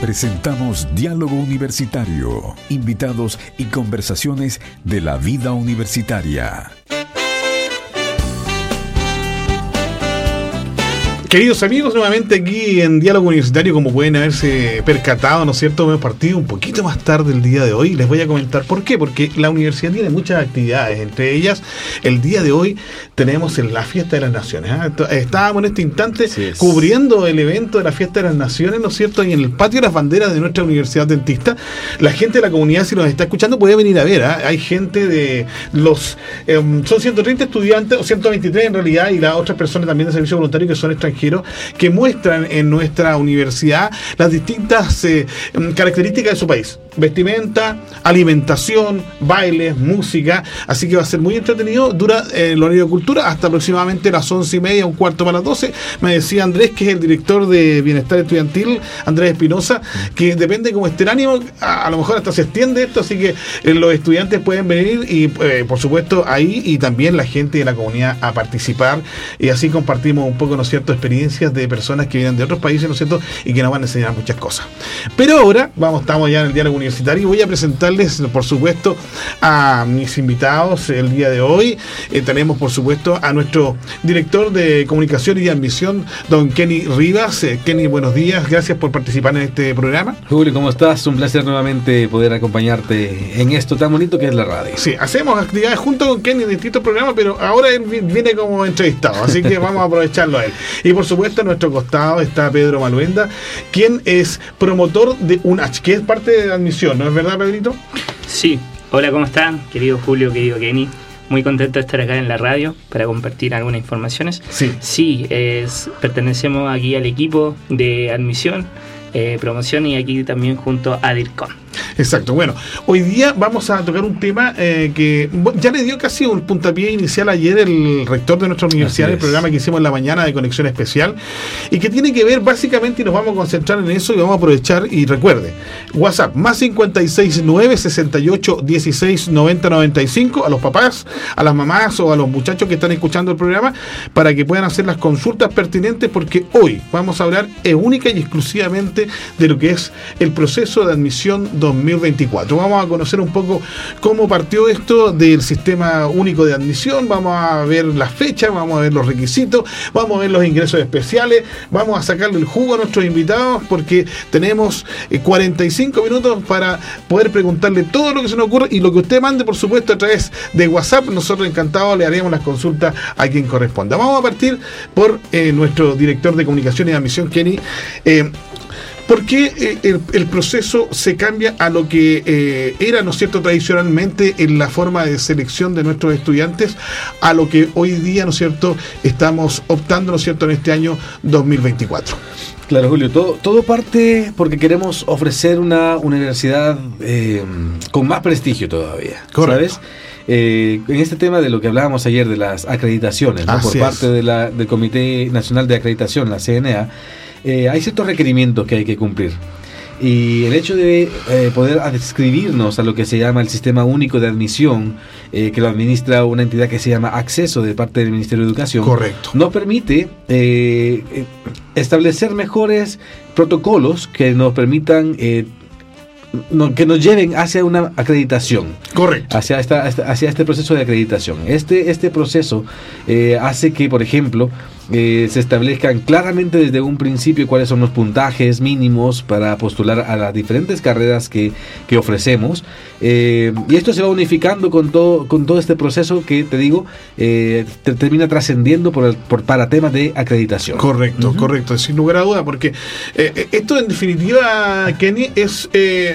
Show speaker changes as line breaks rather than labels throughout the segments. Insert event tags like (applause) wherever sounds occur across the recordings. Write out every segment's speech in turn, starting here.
Presentamos Diálogo Universitario, invitados y conversaciones de la vida universitaria.
Queridos amigos, nuevamente aquí en Diálogo Universitario, como pueden haberse percatado, ¿no es cierto? Hemos partido un poquito más tarde el día de hoy. Les voy a comentar por qué. Porque la universidad tiene muchas actividades. Entre ellas, el día de hoy tenemos la Fiesta de las Naciones. ¿ah? Estábamos en este instante cubriendo el evento de la Fiesta de las Naciones, ¿no es cierto? Y en el patio de las banderas de nuestra Universidad Dentista, la gente de la comunidad, si nos está escuchando, puede venir a ver. ¿ah? Hay gente de los. Em, son 130 estudiantes, o 123 en realidad, y las otras personas también de servicio voluntario que son extranjeros que muestran en nuestra universidad las distintas eh, características de su país vestimenta, alimentación, bailes, música. Así que va a ser muy entretenido. Dura eh, el horario de cultura hasta aproximadamente las once y media, un cuarto para las doce. Me decía Andrés, que es el director de Bienestar Estudiantil, Andrés Espinosa, que depende como esté el ánimo, a, lo mejor hasta se extiende esto, así que eh, los estudiantes pueden venir y, eh, por supuesto, ahí y también la gente de la comunidad a participar. Y así compartimos un poco, ¿no es cierto?, experiencias de personas que vienen de otros países, ¿no es cierto?, y que nos van a enseñar muchas cosas. Pero ahora, vamos, estamos ya en el diálogo universitario y voy a presentarles, por supuesto, a mis invitados el día de hoy. Eh, tenemos, por supuesto, a nuestro director de comunicación y de admisión, don Kenny Rivas. Eh, Kenny, buenos días, gracias por participar en este programa.
Julio, ¿cómo estás? Un placer nuevamente poder acompañarte en esto tan bonito que es la radio.
Sí, hacemos actividades junto con Kenny en distintos programas, pero ahora él viene como entrevistado, así que vamos a aprovecharlo a él. Y por supuesto, a nuestro costado está Pedro Maluenda, quien es promotor de UNACH, que es parte de la admisión, ¿no? ¿Es verdad, Pedrito?
Sí. Hola, ¿cómo están? Querido Julio, querido Kenny. Muy contento de estar acá en la radio para compartir algunas informaciones.
Sí.
Sí, es, pertenecemos aquí al equipo de admisión, eh, promoción y aquí también junto a DIRCON.
Exacto. Bueno, hoy día vamos a tocar un tema eh, que ya le dio casi un puntapié inicial ayer el rector de nuestra universidad, el programa que hicimos en la mañana de Conexión Especial, y que tiene que ver básicamente, y nos vamos a concentrar en eso y vamos a aprovechar, y recuerde, WhatsApp, más 569 68 16 90 95, a los papás, a las mamás o a los muchachos que están escuchando el programa, para que puedan hacer las consultas pertinentes, porque hoy vamos a hablar eh, única y exclusivamente de lo que es el proceso de admisión 2024. Vamos a conocer un poco cómo partió esto del sistema único de admisión, vamos a ver las fechas, vamos a ver los requisitos, vamos a ver los ingresos especiales, vamos a sacarle el jugo a nuestros invitados porque tenemos 45 eh, minutos para poder preguntarle todo lo que se nos ocurre y lo que usted mande, por supuesto, a través de WhatsApp. Nosotros encantados le haremos las consultas a quien corresponda. Vamos a partir por eh, nuestro director de comunicación y admisión, Kenny. Eh, ¿Por qué eh, el, proceso se cambia a lo que eh, era, ¿no es cierto?, tradicionalmente en la forma de selección de nuestros estudiantes, a lo que hoy día, ¿no es cierto?, estamos optando, ¿no es cierto?, en este año 2024.
Claro, Julio, todo, todo parte porque queremos ofrecer una universidad eh, con más prestigio todavía. ¿Sabes? en este tema de lo que hablábamos ayer de las acreditaciones, por parte de la, del Comité Nacional de Acreditación, la CNA, eh, hay ciertos requerimientos que hay que cumplir. Y el hecho de eh, poder adscribirnos a lo que se llama el sistema único de admisión, eh, que lo administra una entidad que se llama Acceso de parte del Ministerio de Educación,
Correcto.
nos permite establecer mejores protocolos que nos permitan que nos lleven hacia una acreditación.
Correcto.
Hacia, esta, hacia este proceso de acreditación. Este, este proceso hace que, por ejemplo, eh, se establezcan claramente desde un principio cuáles son los puntajes mínimos para postular a las diferentes carreras que, que ofrecemos. Eh, y esto se va unificando con todo, con todo este proceso que te digo, eh, termina trascendiendo por, por, para temas de acreditación.
Correcto, correcto, sin lugar a duda, porque esto en definitiva, Kenny, es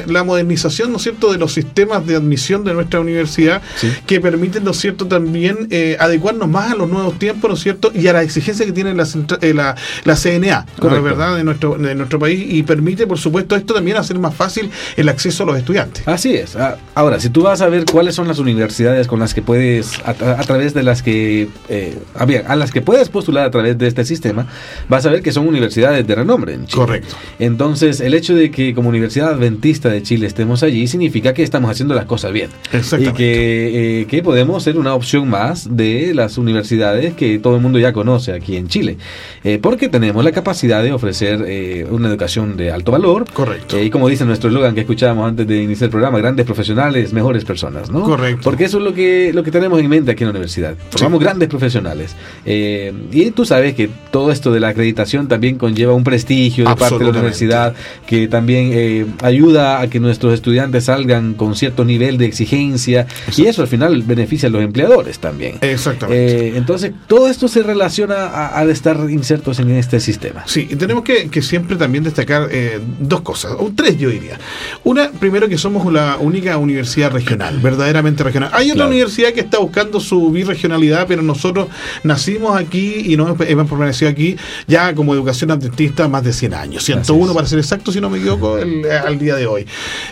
la modernización, ¿no es cierto?, de los sistemas de admisión de nuestra universidad que permiten, ¿no es cierto?, también adecuarnos más a los nuevos tiempos, ¿no es cierto?, y a las exigencias que tiene la, eh, la, la CNA, ¿verdad?, de nuestro, de nuestro país y permite, por supuesto, esto también hacer más fácil el acceso a los estudiantes.
Así es. Ah, ahora, si tú vas a ver cuáles son las universidades con las que puedes, a, través de las que, eh, a las que puedes postular a través de este sistema, vas a ver que son universidades de renombre en Chile.
Correcto.
Entonces, el hecho de que como Universidad Adventista de Chile estemos allí significa que estamos haciendo las cosas bien.
Exactamente.
Y que, eh, que podemos ser una opción más de las universidades que todo el mundo ya conoce aquí aquí en Chile. Eh, porque tenemos la capacidad de ofrecer eh, una educación de alto valor.
Correcto.
y como dice nuestro eslogan que escuchábamos antes de iniciar el programa, grandes profesionales, mejores personas, ¿no?
Correcto.
Porque eso es lo que, lo que tenemos en mente aquí en la universidad. Formamos grandes profesionales. y tú sabes que todo esto de la acreditación también conlleva un prestigio de parte de la universidad que también ayuda a que nuestros estudiantes salgan con cierto nivel de exigencia y eso al final beneficia a los empleadores también.
Exactamente.
Eh, entonces, todo esto se relaciona a, estar insertos en este sistema.
Sí, y tenemos que, siempre también destacar eh, dos cosas, o tres yo diría. Una, primero que somos la única universidad regional, verdaderamente regional. Hay otra universidad que está buscando su birregionalidad, pero nosotros nacimos aquí y nos hemos permanecido aquí ya como educación adventista más de 100 años, 101 para ser exacto, si no me equivoco, al día de hoy.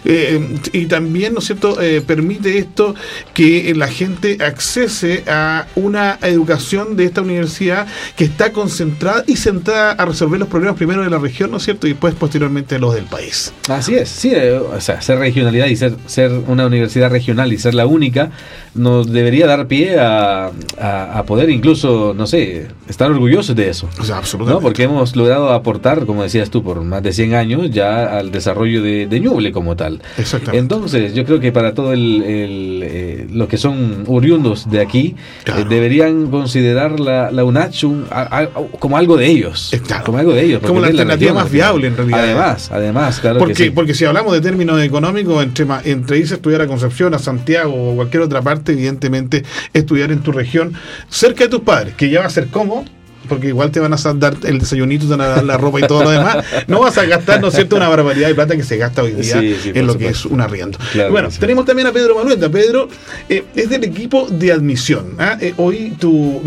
Eh, y también, ¿no es cierto?, permite esto que la gente accese a una educación de esta universidad que está concentrada y centrada a resolver los problemas primero de la región, ¿no es cierto? Y después posteriormente los del país.
Así es, sí, eh, o sea, ser regionalidad y ser, ser una universidad regional y ser la única nos debería dar pie a, a, poder incluso, no sé, estar orgullosos de eso.
O sea, absolutamente.
¿no? Porque hemos logrado aportar, como decías tú, por más de 100 años ya al desarrollo de, de Ñuble como tal.
Exactamente.
Entonces, yo creo que para todo el, el eh, lo que son oriundos de aquí, eh, deberían considerar la, la UNACH como algo de ellos.
Eh,
como algo de ellos.
Como la alternativa más viable, en realidad.
Además, además, claro.
Porque, porque si hablamos de términos económicos, entre, entre irse a estudiar a Concepción, a Santiago o cualquier otra parte, evidentemente, estudiar en tu región, cerca de tus padres, que ya va a ser como porque igual te van a dar el desayunito, te van a dar la ropa y todo lo demás. No vas a gastar, ¿no es cierto?, una barbaridad de plata que se gasta hoy día en lo que es un arriendo. bueno, tenemos también a Pedro Manuel. Pedro eh, es del equipo de admisión. ¿ah? Eh, hoy tu,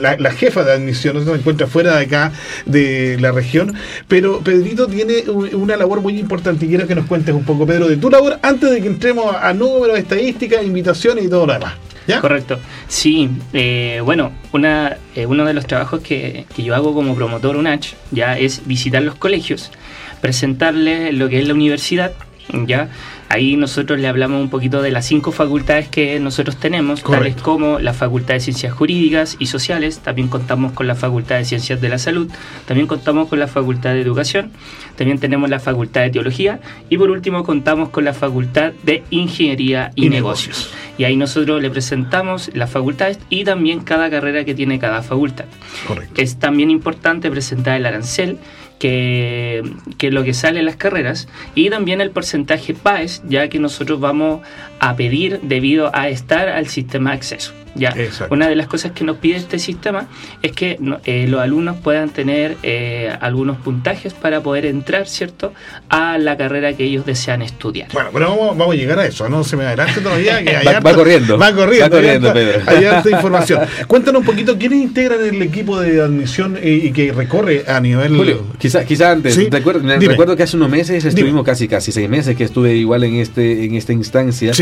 la, jefa de admisión se encuentra fuera de acá, de la región, pero Pedrito tiene una labor muy importante y quiero que nos cuentes un poco, Pedro, de tu labor antes de que entremos a números, estadísticas, invitaciones y todo lo demás.
Correcto. Sí, eh, bueno, una, eh, uno de los trabajos que, que, yo hago como promotor UNACH ya es visitar los colegios, presentarles lo que es la universidad, ya Ahí nosotros le hablamos un poquito de las cinco facultades que nosotros tenemos, tales como la Facultad de Ciencias Jurídicas y Sociales, también contamos con la Facultad de Ciencias de la Salud, también contamos con la Facultad de Educación, también tenemos la Facultad de Teología y por último contamos con la Facultad de Ingeniería y, Negocios. Y ahí nosotros le presentamos las facultades y también cada carrera que tiene cada facultad. Es también importante presentar el arancel que, que, lo que sale en las carreras y también el porcentaje PAES, ya que nosotros vamos a pedir debido a estar al sistema de acceso. Ya, una de las cosas que nos pide este sistema es que eh, los alumnos puedan tener eh, algunos puntajes para poder entrar, ¿cierto?, a la carrera que ellos desean estudiar.
Bueno, pero vamos, a llegar a eso, no se me adelante todavía. Que (laughs)
va, corriendo.
Va corriendo. Pedro. Hay harta (laughs) información. Cuéntanos un poquito, ¿quiénes integran el equipo de admisión y, que recorre a nivel...
Julio, quizá, quizá antes, recuerdo, que hace unos meses estuvimos casi casi seis meses que estuve igual en este en esta instancia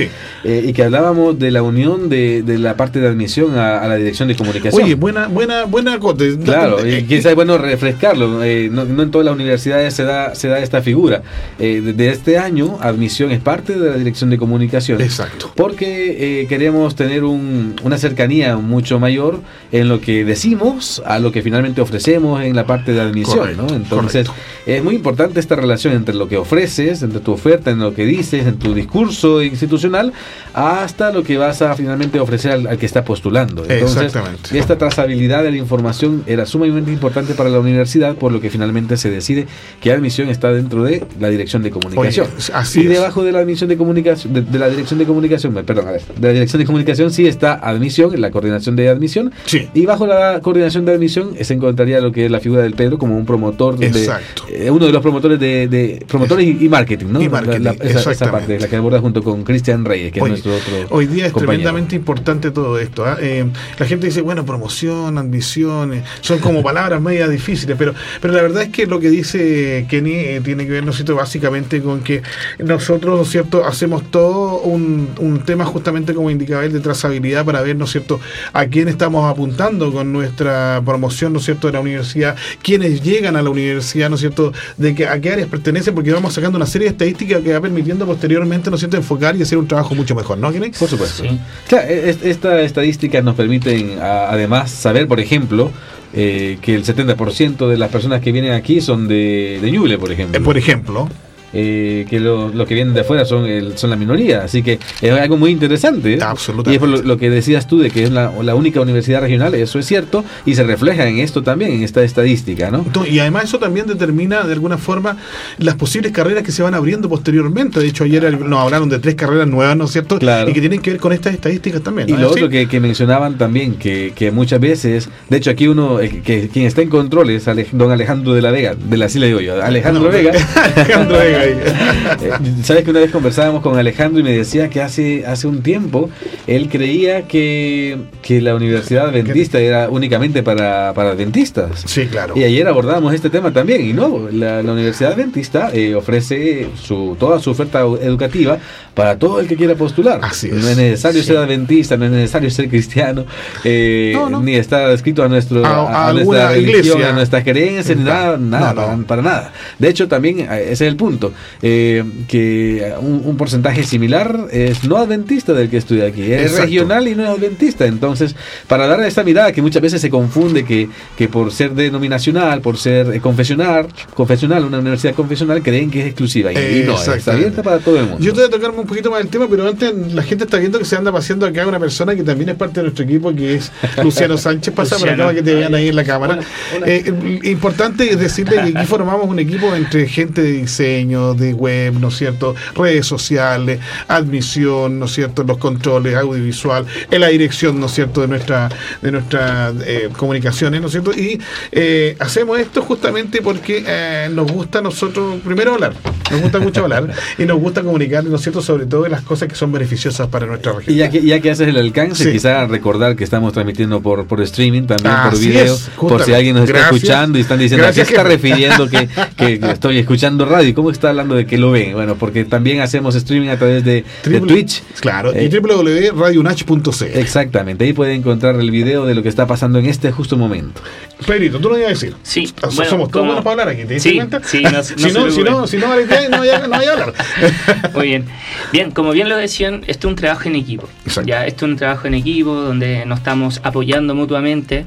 eh, y que hablábamos de la unión de, de la parte de admisión a, la dirección de comunicación.
Oye, buena, buena, buena
Claro, y quizás es bueno refrescarlo. Eh, no, en todas las universidades se da, se da esta figura. Eh, de este año, admisión es parte de la dirección de comunicación.
Exacto.
Porque eh, queremos tener una cercanía mucho mayor en lo que decimos a lo que finalmente ofrecemos en la parte de admisión. Entonces, es muy importante esta relación entre lo que ofreces, entre tu oferta, en lo que dices, en tu discurso institucional, hasta lo que vas a finalmente ofrecer al, que está postulando. Entonces, esta trazabilidad de la información era sumamente importante para la universidad, por lo que finalmente se decide que admisión está dentro de la dirección de comunicación.
así
y debajo de la admisión de comunicación, de, la dirección de comunicación, perdón, a ver, de la dirección de comunicación sí está admisión, la coordinación de admisión. Y bajo la coordinación de admisión se encontraría lo que es la figura del Pedro como un promotor de, eh, uno de los promotores de, promotores y, marketing, ¿no?
Y marketing,
la, esa, parte, la que aborda junto con Cristian Reyes, que es nuestro otro.
Hoy día es tremendamente importante todo esto. ¿Ah? Eh, la gente dice, bueno, promoción, ambiciones, son como palabras medias difíciles, pero, pero la verdad es que lo que dice Kenny eh, tiene que ver, ¿no es cierto?, básicamente con que nosotros, ¿no es cierto?, hacemos todo un, un tema justamente como indicador de trazabilidad para ver, ¿no es cierto?, a quién estamos apuntando con nuestra promoción, ¿no es cierto?, de la universidad, quiénes llegan a la universidad, ¿no es cierto?, de que, a qué áreas pertenecen, porque vamos sacando una serie de estadísticas que va permitiendo posteriormente, ¿no es cierto?, enfocar y hacer un trabajo mucho mejor, ¿no, Kenny?
Por supuesto. Claro, esta estadísticas nos permiten además saber, por ejemplo, eh, que el 70% de las personas que vienen aquí son de, de Ñuble, por ejemplo.
por ejemplo.
Eh, que los que vienen de afuera son, son la minoría. Así que es algo muy interesante.
Absolutamente. Y
es por lo, que decías tú de que es la, única universidad regional, eso es cierto, y se refleja en esto también, en esta estadística. ¿no?
Y además eso también determina de alguna forma las posibles carreras que se van abriendo posteriormente. De hecho, ayer nos hablaron de tres carreras nuevas, ¿no es cierto?
Claro.
Y que tienen que ver con estas estadísticas también.
Y lo otro que, mencionaban también, que, que, muchas veces, de hecho aquí uno, eh, que quien está en control es don Alejandro de la Vega, de la Sila de Hoyo, Alejandro Vega. (laughs) Alejandro Vega. Eh, (laughs) Sabes que una vez conversábamos con Alejandro y me decía que hace, hace un tiempo él creía que, que la universidad adventista era únicamente para, para adventistas.
Sí, claro.
Y ayer abordábamos este tema también. Y no, la, universidad adventista eh, ofrece su, toda su oferta educativa para todo el que quiera postular.
Así
es. No es necesario ser adventista, no es necesario ser cristiano, eh, ni estar escrito a, nuestro, a, nuestra religión, a nuestras creencias, ni nada, nada para, nada. De hecho, también ese es el punto que un, porcentaje similar es no adventista del que estudia aquí, es regional y no adventista. Entonces, para dar esta mirada que muchas veces se confunde que, que por ser denominacional, por ser confesional, confesional, una universidad confesional, creen que es exclusiva. Y, no, está abierta para todo el mundo.
Yo te voy a tocarme un poquito más el tema, pero antes la gente está viendo que se anda paseando acá una persona que también es parte de nuestro equipo, que es Luciano Sánchez. (laughs) Pasa por acá para que te vean ahí en la cámara. Eh, importante es decirle que aquí formamos un equipo entre gente de diseño, de web, ¿no es cierto? Redes sociales, admisión, ¿no es cierto? Los controles audiovisual, en la dirección, ¿no es cierto? De nuestra de nuestras eh, comunicaciones, ¿no es cierto? Y eh, hacemos esto justamente porque eh, nos gusta nosotros, primero hablar, nos gusta mucho hablar y nos gusta comunicar, ¿no es cierto? Sobre todo de las cosas que son beneficiosas para nuestra región.
Y ya que, ya que haces el alcance, quizá recordar que estamos transmitiendo por, por streaming, también por video, por si alguien nos está escuchando y están diciendo, ¿a qué está refiriendo que, que, (laughs) estoy escuchando radio? ¿Cómo está hablando de que lo ven? Bueno, porque también hacemos streaming a través de, Twitch.
Claro, y eh, www.radionach.c.
Exactamente, ahí pueden encontrar el video de lo que está pasando en este justo momento.
Pedrito, tú lo ibas a decir.
Sí.
Somos todos buenos para hablar aquí, ¿te
sí, cuenta? Sí, no, (laughs)
si, no, si, no, si no, no, no voy a hablar. (laughs)
Muy bien. Bien, como bien lo decían, esto es un trabajo en equipo. Ya, esto es un trabajo en equipo donde nos estamos apoyando mutuamente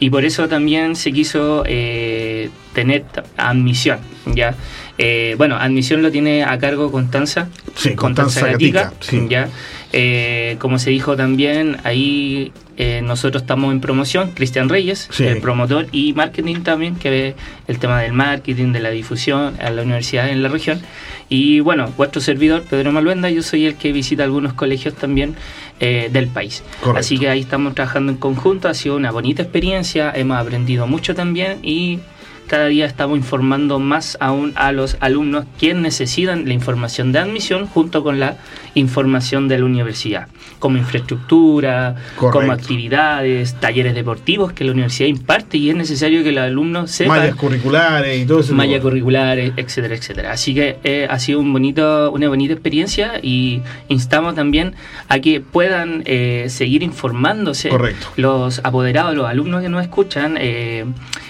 y por eso también se quiso eh, tener admisión. ¿ya? Eh, bueno, admisión lo tiene a cargo Constanza.
Sí, Constanza, Gatica.
¿ya? Eh, como se dijo también, ahí eh, nosotros estamos en promoción, Cristian Reyes, el promotor, y marketing también, que ve el tema del marketing, de la difusión a la universidad en la región. Y bueno, vuestro servidor, Pedro Malvenda, yo soy el que visita algunos colegios también del país. Así que ahí estamos trabajando en conjunto, ha sido una bonita experiencia, hemos aprendido mucho también y cada día estamos informando más aún a los alumnos quienes necesitan la información de admisión junto con la información de la universidad, como infraestructura, como actividades, talleres deportivos que la universidad imparte y es necesario que los alumnos sepan.
Mallas curriculares y todo eso.
Mallas curriculares, etcétera, etcétera. Así que eh, ha sido un bonito, una bonita experiencia y instamos también a que puedan eh, seguir informándose los apoderados, los alumnos que nos escuchan, eh,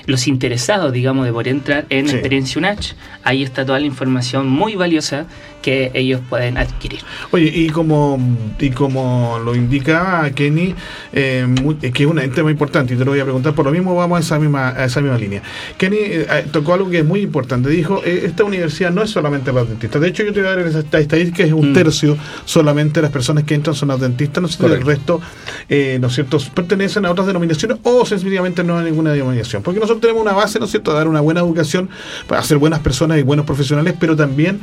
los interesados, digamos, de poder entrar en Experiencia UNACH. Ahí está toda la información muy valiosa que ellos pueden adquirir.
Oye, y como, y como lo indica Kenny, eh, que es un tema importante, y te lo voy a preguntar por lo mismo, vamos a esa misma, a esa misma línea. Kenny eh, eh, tocó algo que es muy importante, dijo, esta universidad no es solamente para dentistas, de hecho yo te voy a dar esta estadística, es un mm. tercio solamente de las personas que entran son dentistas, no sé el resto, ¿no es cierto?, pertenecen a otras denominaciones o sencillamente no a ninguna denominación, porque nosotros tenemos una base, ¿no es cierto?, de dar una buena educación para ser buenas personas y buenos profesionales, pero también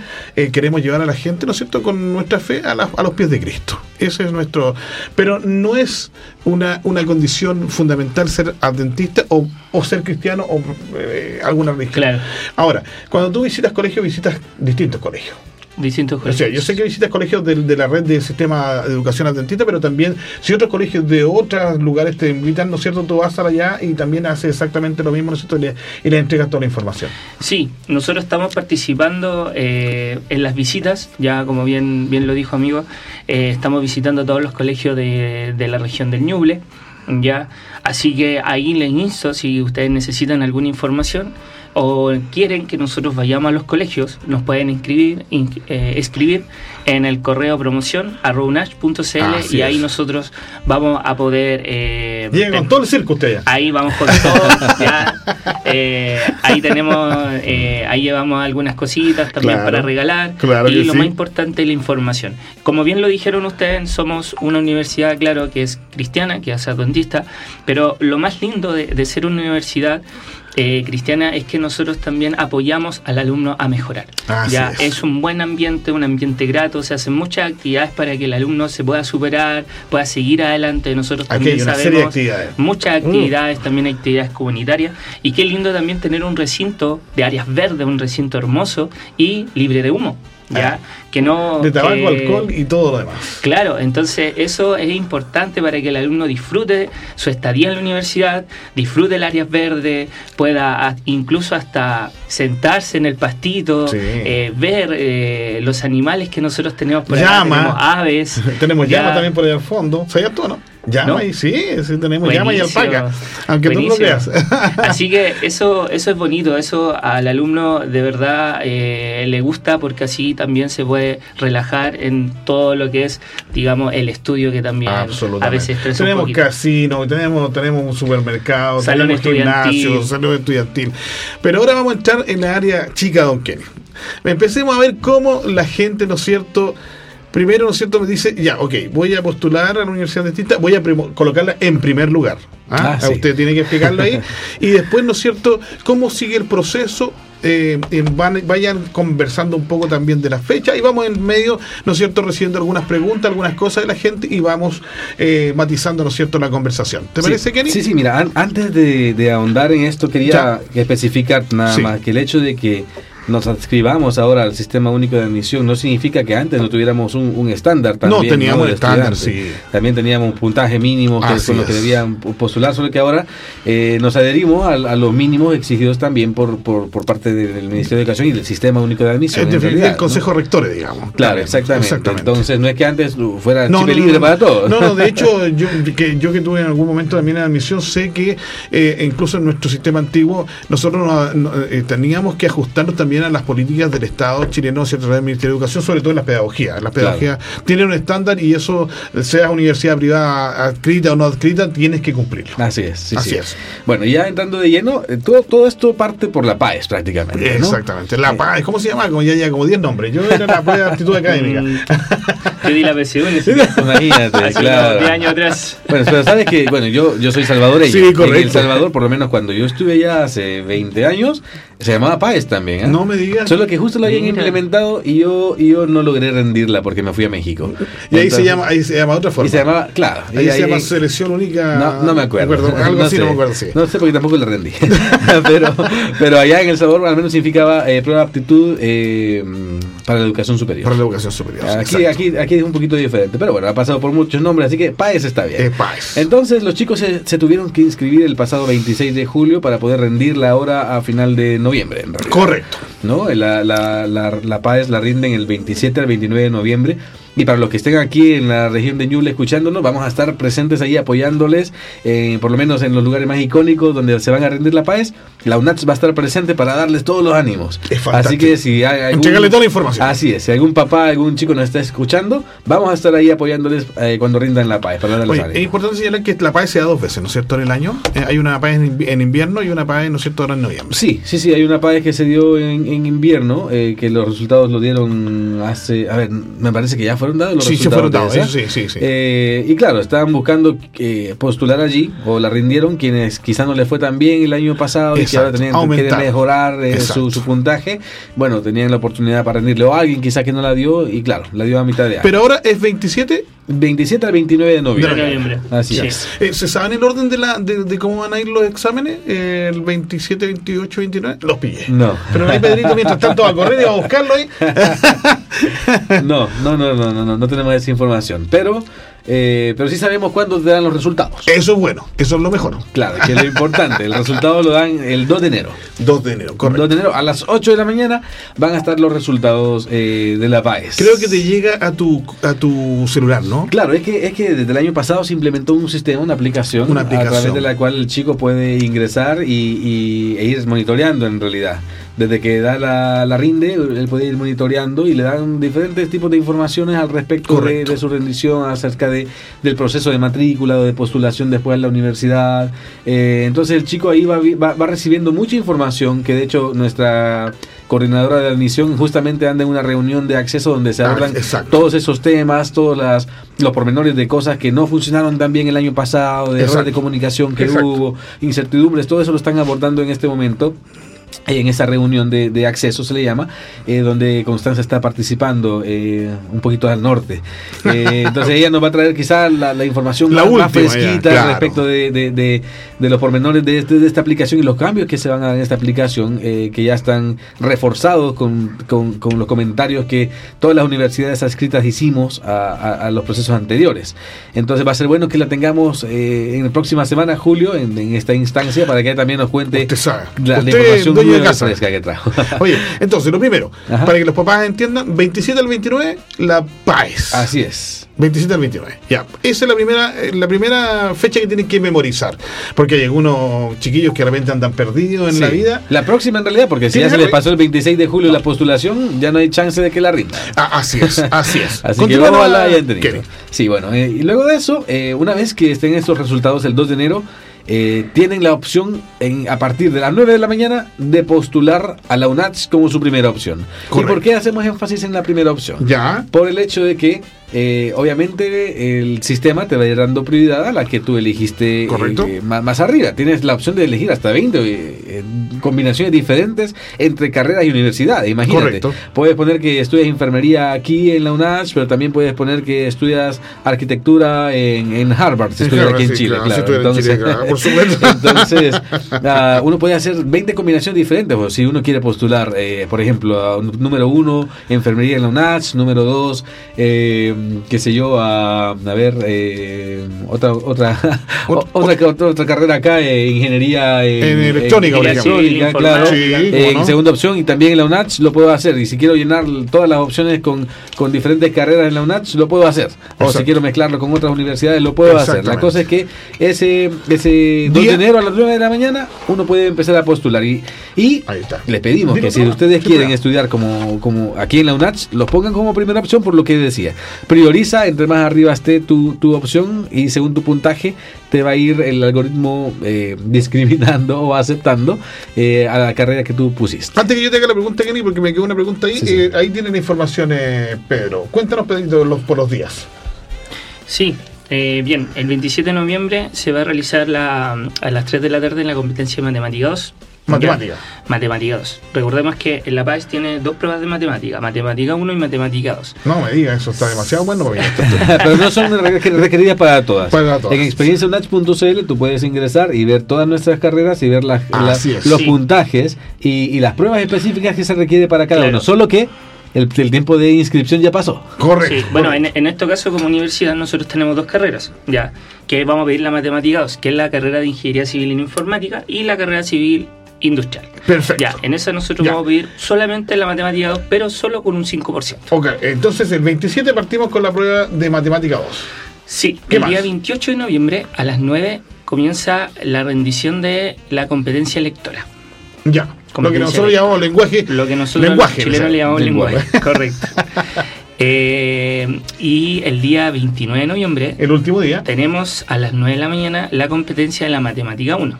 queremos llevar a la gente, ¿no es cierto?, con nuestra fe a, a, los pies de Cristo. Ese es nuestro... Pero no es una, una condición fundamental ser adventista o, o ser cristiano o eh, alguna religión.
Claro.
Ahora, cuando tú visitas colegios, visitas distintos colegios
distintos
colegios. yo sé que visitas colegios de, de, la red del sistema de educación adventista, pero también si otros colegios de otros lugares te invitan, ¿no es cierto? Tú vas allá y también haces exactamente lo mismo, ¿no es cierto? Y le, entregas toda la información.
Sí, nosotros estamos participando eh, en las visitas, ya como bien, bien lo dijo amigo, eh, estamos visitando todos los colegios de, de la región del Ñuble, ya, así que ahí les insto, si ustedes necesitan alguna información, o quieren que nosotros vayamos a los colegios, nos pueden inscribir, eh, escribir en el correo promoción arrounach.cl y ahí nosotros vamos a poder...
Eh, con todo el circo usted
Ahí vamos con (laughs) todo, ya. Eh, ahí tenemos, eh, ahí llevamos algunas cositas también para regalar. y lo más importante, la información. Como bien lo dijeron ustedes, somos una universidad, claro, que es cristiana, que es adventista, pero lo más lindo de, de ser una universidad eh, cristiana es que nosotros también apoyamos al alumno a mejorar. ya es. un buen ambiente, un ambiente grato, se hacen muchas actividades para que el alumno se pueda superar, pueda seguir adelante. Nosotros también sabemos muchas mm. actividades, también actividades comunitarias y qué lindo también tener un recinto de áreas verdes, un recinto hermoso y libre de humo. ¿Ya? Que no,
de tabaco, alcohol y todo lo demás.
Claro, entonces eso es importante para que el alumno disfrute su estadía en la universidad, disfrute el área verde, pueda incluso hasta sentarse en el pastito, eh, ver eh, los animales que nosotros tenemos por
llama.
tenemos aves. (laughs)
tenemos llama también por ahí al fondo, ¿sabías tú, no? Llama y sí, tenemos llama y alpaca, aunque tú lo creas. (laughs)
Así que eso, eso es bonito, eso al alumno de verdad eh, le gusta porque así también se puede relajar en todo lo que es, digamos, el estudio que también a veces
estresa Tenemos casino, tenemos, tenemos un supermercado,
salón
tenemos gimnasio, salón estudiantil. Pero ahora vamos a entrar en la área chica, don Kenny. Empecemos a ver cómo la gente, ¿no es cierto?, primero, ¿no es cierto?, me dice, ya, ok, voy a postular a la Universidad Dentista, voy a colocarla en primer lugar. ¿ah? ah usted tiene que explicarlo ahí. (laughs) y después, ¿no es cierto?, cómo sigue el proceso eh, vayan conversando un poco también de la fecha y vamos en medio, ¿no es cierto?, recibiendo algunas preguntas, algunas cosas de la gente y vamos eh, matizando, ¿no es cierto?, la conversación. ¿Te parece, Kenny?
Sí, sí, mira, antes de, ahondar en esto, quería especificar nada más que el hecho de que nos adscribamos ahora al sistema único de admisión no significa que antes no tuviéramos un, estándar también.
No, teníamos estándar, sí.
También teníamos un puntaje mínimo que con lo que debían postular, solo que ahora eh, nos adherimos a, los mínimos exigidos también por, por, parte del Ministerio de Educación y del sistema único de admisión.
En, realidad, el Consejo Rector, digamos.
Claro, exactamente. Entonces no es que antes fuera no, libre para todos.
No, no, de (laughs) hecho, yo que, yo que tuve en algún momento también en admisión, sé que eh, incluso en nuestro sistema antiguo nosotros eh, teníamos que ajustarnos también a las políticas del Estado chileno a través del Ministerio de Educación, sobre todo en las pedagogías. Las pedagogías tienen un estándar y eso, sea universidad privada adscrita o no adscrita, tienes que cumplirlo.
Así es. Así es. Bueno, ya entrando de lleno, eh, todo, todo esto parte por la PAES prácticamente.
Exactamente. La PAES, ¿cómo se llama? Como ya, ya como 10 nombres. Yo era la prueba de aptitud académica. (laughs)
Yo di la PSU
Imagínate, claro. 10 años atrás. Bueno, pero sabes que, bueno, yo, yo soy salvadoreño.
Sí, correcto. En
El Salvador, por lo menos cuando yo estuve allá hace 20 años, se llamaba PAES también. ¿eh?
No me digas.
Solo que justo lo habían implementado y yo, y yo no logré rendirla porque me fui a México.
Y ahí se llama, ahí se llama otra forma.
Y se llamaba, claro.
Ahí, se llama selección única.
No, no me acuerdo.
algo así no me acuerdo, sí.
No sé porque tampoco le rendí. (laughs) pero, pero allá en El Salvador al menos significaba eh, prueba de aptitud eh, para la educación superior.
Para la educación superior.
Aquí, aquí, aquí es un poquito diferente. Pero bueno, ha pasado por muchos nombres, así que PAES está bien.
Eh, PAES.
Entonces los chicos se, se, tuvieron que inscribir el pasado 26 de julio para poder rendirla ahora a final de noviembre. En realidad.
Correcto.
¿No? La, la, la, la PAES la rinden el 27 al 29 de noviembre. Y para los que estén aquí en la región de Ñuble escuchándonos, vamos a estar presentes ahí apoyándoles, eh, por lo menos en los lugares más icónicos donde se van a rendir la paz. La UNATS va a estar presente para darles todos los ánimos. así que si hay algún,
toda la información.
Así es, si algún papá, algún chico nos está escuchando, vamos a estar ahí apoyándoles eh, cuando rindan la paz. Para
es importante señalar que la paz se da dos veces, ¿no es cierto? En el año eh, hay una paz en, invierno y una paz, ¿no es cierto?, ahora en noviembre.
Sí, sí, sí, hay una paz que se dio en, invierno, que los resultados lo dieron hace, a ver, me parece que ya fueron dados los resultados
sí, sí, sí,
eh, y claro, estaban buscando eh, postular allí, o la rindieron, quienes quizás no les fue tan bien el año pasado y que ahora tenían que mejorar eh, su, puntaje. Bueno, tenían la oportunidad para rendirle, o alguien quizás que no la dio, y claro, la dio a mitad de año.
Pero ahora es 27
27 al 29 de noviembre.
Así es.
¿Se sabe el orden de, la, de, cómo van a ir los exámenes? el 27, 28, 29. Los pillé.
No.
Pero ahí Pedrito mientras tanto va a correr y va a buscarlo ahí. (laughs)
no, no, no, no, no, no, no tenemos esa información. Pero Eh, pero sí sabemos cuándo te dan los resultados.
Eso es bueno, eso es lo mejor.
Claro, que es lo (laughs) importante. el resultado lo dan el 2 de enero.
2 de enero, correcto.
2 de enero a las 8 de la mañana van a estar los resultados eh, de la PAES.
Creo que te llega a tu, a tu celular, ¿no?
Claro, es que, es que desde el año pasado se implementó un sistema, una aplicación,
una aplicación.
a través de la cual el chico puede ingresar y, y, e ir monitoreando en realidad desde que da la, la, rinde, él puede ir monitoreando y le dan diferentes tipos de informaciones al respecto de, de, su rendición, acerca de, del proceso de matrícula o de postulación después a la universidad. Eh, entonces el chico ahí va, va, va, recibiendo mucha información que de hecho nuestra coordinadora de admisión justamente anda en una reunión de acceso donde se hablan ah, todos esos temas, todos las, los pormenores de cosas que no funcionaron tan bien el año pasado, de errores de comunicación que Exacto. hubo, incertidumbres, todo eso lo están abordando en este momento en esa reunión de, de, acceso se le llama, eh, donde Constanza está participando eh, un poquito al norte. Eh, (laughs) entonces ella nos va a traer quizás la, la, información
la
más,
última,
más fresquita
ya, claro.
respecto de, de, de, los pormenores de, de, esta aplicación y los cambios que se van a dar en esta aplicación, eh, que ya están reforzados con, con, con, los comentarios que todas las universidades adscritas hicimos a, a, a, los procesos anteriores. Entonces va a ser bueno que la tengamos en la próxima semana, Julio, en, en, esta instancia, para que ella también nos cuente
Usted sabe.
la,
Usted,
la información
de casa.
que trajo. (laughs)
Oye, entonces, lo primero, Ajá. para que los papás entiendan, 27 al 29, la PAES.
Así es.
27 al 29. Ya, esa es la primera, la primera fecha que tienen que memorizar. Porque hay algunos chiquillos que de repente andan perdidos en
sí.
la vida.
La próxima en realidad, porque si ya se les pasó el 26 de julio no. la postulación, ya no hay chance de que la rinda.
Ah, así es, (laughs) así es.
así que vamos a la ya entendido. Sí, bueno, eh, y luego de eso, eh, una vez que estén estos resultados el 2 de enero, eh, tienen la opción en, a partir de las 9 de la mañana de postular a la UNACH como su primera opción. Correcto. ¿Y por qué hacemos énfasis en la primera opción?
Ya.
Por el hecho de que eh, obviamente el sistema te va a ir dando prioridad a la que tú elegiste eh, más, más, arriba. Tienes la opción de elegir hasta 20 eh, combinaciones diferentes entre carreras y universidades. Imagínate.
Correcto.
Puedes poner que estudias enfermería aquí en la UNACH, pero también puedes poner que estudias arquitectura en, en Harvard, si estudias aquí en Chile. Entonces, uh, (laughs) uno puede hacer 20 combinaciones diferentes. Pues, si uno quiere postular, eh, por ejemplo, a un, número uno, enfermería en la UNACH, número dos, eh, qué sé yo, a, a ver, eh, otra, otra, (laughs) otra, otra, otra, carrera acá, eh, ingeniería
en, en electrónica,
en, electrónica claro. Sí, en no? segunda opción y también en la UNACH lo puedo hacer. Y si quiero llenar todas las opciones con, con diferentes carreras en la UNACH, lo puedo hacer. O si quiero mezclarlo con otras universidades, lo puedo hacer. La cosa es que ese, ese 2 de enero a las 9 de la mañana uno puede empezar a postular. Y, y le pedimos que si ustedes quieren estudiar como, como aquí en la UNACH, los pongan como primera opción por lo que decía prioriza, entre más arriba esté tu, tu, opción y según tu puntaje te va a ir el algoritmo eh, (laughs) discriminando o aceptando eh, a la carrera que tú pusiste.
Antes que yo te haga la pregunta, Kenny, porque me quedó una pregunta ahí, sí, sí. Eh, ahí tienen informaciones, Pedro. Cuéntanos, Pedrito, los, por los días.
Sí, eh, bien, el 27 de noviembre se va a realizar la, a las 3 de la tarde en la competencia de matemática 2.
Matemática.
Matemática 2. Recordemos que en La Paz tiene dos pruebas de matemática, matemática 1 y matemática 2.
No me digas, eso está demasiado bueno. (laughs)
Pero no son requeridas para todas.
Para todas.
En experienciaunach.cl tú puedes ingresar y ver todas nuestras carreras y ver las, las, los sí. puntajes y, y, las pruebas específicas que se requiere para cada claro. uno. Solo que el, el, tiempo de inscripción ya pasó.
Correcto.
Sí, bueno, en, en, este caso, como universidad, nosotros tenemos dos carreras, ya, que vamos a pedir la matemática 2, que es la carrera de ingeniería civil en informática y la carrera civil industrial.
Perfecto.
Ya, en esa nosotros ya. vamos a pedir solamente la matemática 2, pero solo con un 5%.
Ok, entonces el 27 partimos con la prueba de matemática 2.
Sí, el más? día 28 de noviembre a las 9 comienza la rendición de la competencia lectora.
Ya. Lo que nosotros llamamos lenguaje.
Lo que nosotros
lenguaje,
los chilenos le llamamos lenguaje. lenguaje. (laughs) Correcto. Eh, y el día 29 de noviembre,
el último día,
tenemos a las 9 de la mañana la competencia de la matemática 1.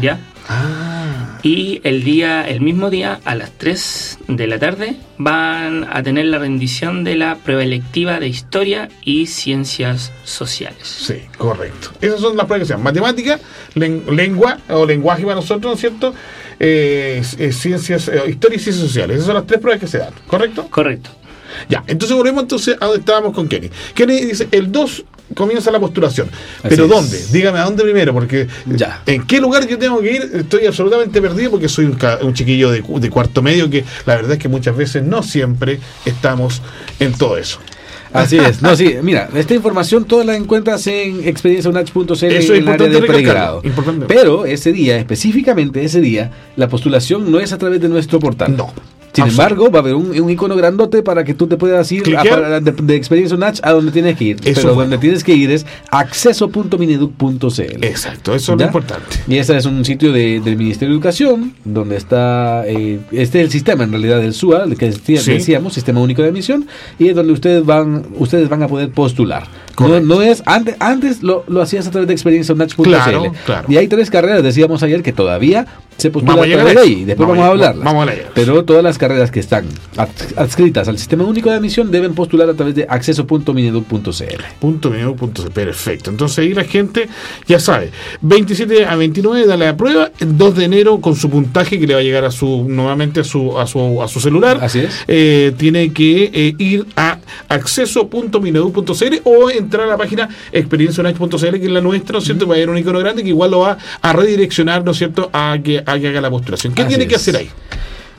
¿Ya?
Ah.
Y el día, el mismo día, a las 3 de la tarde, van a tener la rendición de la prueba electiva de historia y ciencias sociales.
Sí, correcto. Esas son las pruebas que se llaman matemática, len lengua o lenguaje para nosotros, ¿no es cierto? Eh, eh, ciencias, eh, historia y ciencias sociales. Esas son las tres pruebas que se dan, ¿correcto?
Correcto.
Ya, entonces volvemos entonces a donde estábamos con Kenny. Kenny dice, el 2 comienza la postulación. Así Pero es. ¿dónde? Dígame a dónde primero, porque
ya.
¿en qué lugar yo tengo que ir? Estoy absolutamente perdido porque soy un, un chiquillo de, de, cuarto medio que la verdad es que muchas veces no siempre estamos en todo eso.
Así es. (laughs) No, sí, mira, esta información toda la encuentras en experienciaunach.cl
Eso
en el área de pregrado. Pero ese día, específicamente ese día, la postulación no es a través de nuestro portal.
No.
Sin embargo, va a haber un, un icono grandote para que tú te puedas ir a, de, de Experiencia Unach a donde tienes que ir.
Eso
Pero donde tienes que ir es acceso.mineduc.cl.
Exacto, eso es lo importante.
Y ese es un sitio de- del Ministerio de Educación, donde está, eh, este es el sistema en realidad del SUA, el que
Sí.
decíamos, Sistema Único de Admisión, y es donde ustedes van, ustedes van a poder postular. No, no es, antes, antes lo, lo hacías a través de experienciaunach.cl.
Claro, claro.
Y hay tres carreras, decíamos ayer, que todavía se postulan
Vamos a
de ahí. Después
Vamos
a- hablarlas.
vamos a hablar.
Pero todas las carreras que están ads- adscritas al Sistema Único de Admisión deben postular a través de acceso.mineduc.cl.
Perfecto. Entonces ahí la gente ya sabe. 27 a 29 da la prueba. El 2 de enero con su puntaje que le va a llegar a su nuevamente a su a su, a su celular.
Así es.
Eh, tiene que eh, ir a acceso.minedu.cl o entrar a la página experienciaunach.cl que es la nuestra, ¿no es cierto? Va a haber un icono grande que igual lo va a redireccionar, ¿no es cierto?, a que, a que haga la postulación. ¿Qué
Así
tiene que
es.
hacer ahí?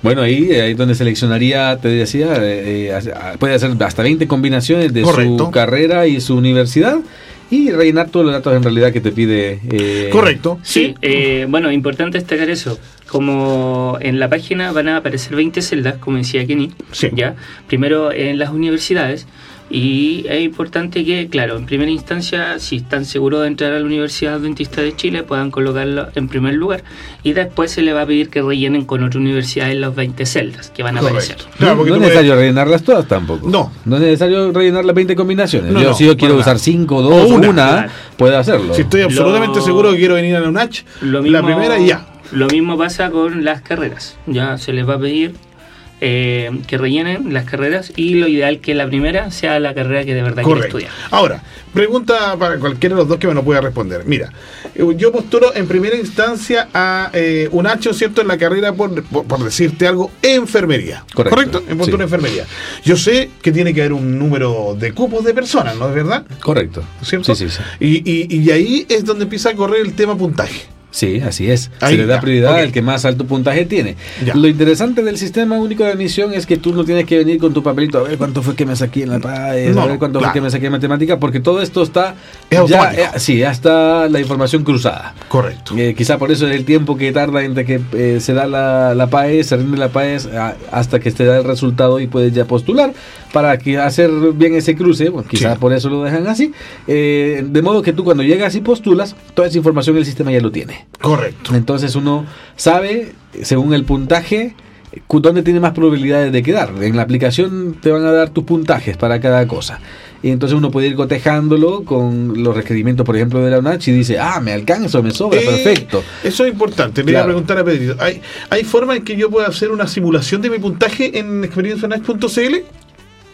Bueno, ahí, ahí donde seleccionaría, te decía, eh, eh, ah, puede hacer hasta 20 combinaciones de
Correcto.
su carrera y su universidad y rellenar todos los datos en realidad que te pide. eh,
Correcto.
Sí, eh, bueno, importante destacar eso. Como en la página van a aparecer 20 celdas, como decía Kenny,
Sí.
ya primero en las universidades. Y es importante que, claro, en primera instancia, si están seguros de entrar a la Universidad Adventista de Chile, puedan colocarlo en primer lugar. Y después se le va a pedir que rellenen con otra universidad en las 20 celdas que van a aparecer.
Correcto.
No,
Claro,
no
tú
es
puedes-
necesario rellenarlas todas tampoco.
No.
No es necesario rellenar las 20 combinaciones.
No,
yo,
no,
si yo quiero usar
nada.
5, 2
O
o
una,
una,
claro.
puedo hacerlo.
Si estoy absolutamente
Lo-
seguro que quiero venir a la UNACH,
Lo
la
mismo-
primera y ya.
Lo mismo pasa con las carreras. Ya se les va a pedir eh, que rellenen las carreras y lo ideal que la primera sea la carrera que de verdad quiere
Correcto.
estudiar.
Ahora, pregunta para cualquiera de los dos que me lo pueda responder. Mira, eh, yo postulo en primera instancia a eh, un H, ¿cierto? En la carrera, por, por- por decirte algo, enfermería.
Correcto.
En postulo
Sí.
enfermería. Yo sé que tiene que haber un número de cupos de personas, ¿no es verdad?
Correcto.
¿Cierto?
Sí, sí, sí.
Y, y- y ahí es donde empieza a correr el tema puntaje.
Sí, así es.
Ahí,
Se le da
ya,
prioridad al que más alto puntaje tiene.
Ya.
Lo interesante del sistema único de admisión es que tú no tienes que venir con tu papelito a ver cuánto fue que me saqué en la PAES,
No,
a ver cuánto
claro.
fue que me saqué en matemática, porque todo esto está
Es
ya, eh, sí, ya está la información cruzada.
Correcto.
Eh, quizá por eso es el tiempo que tarda entre que eh, se da la, la PAES, se rinde la PAES, a- hasta que se da el resultado y puedes ya postular para que hacer bien ese cruce, pues, quizá
Sí.
por eso lo dejan así. Eh, de modo que tú cuando llegas y postulas, toda esa información el sistema ya lo tiene.
Correcto.
Entonces uno sabe, según el puntaje, dónde tiene más probabilidades de quedar. En la aplicación te van a dar tus puntajes para cada cosa. Y entonces uno puede ir cotejándolo con los requerimientos, por ejemplo, de la UNACH y dice, ah, me alcanzo, me sobra,
Eh,
perfecto.
Eso es importante. Le iba a
Claro.
preguntar a Pedrito. ¿Hay, ¿Hay forma en que yo pueda hacer una simulación de mi puntaje en experienciaunach.cl?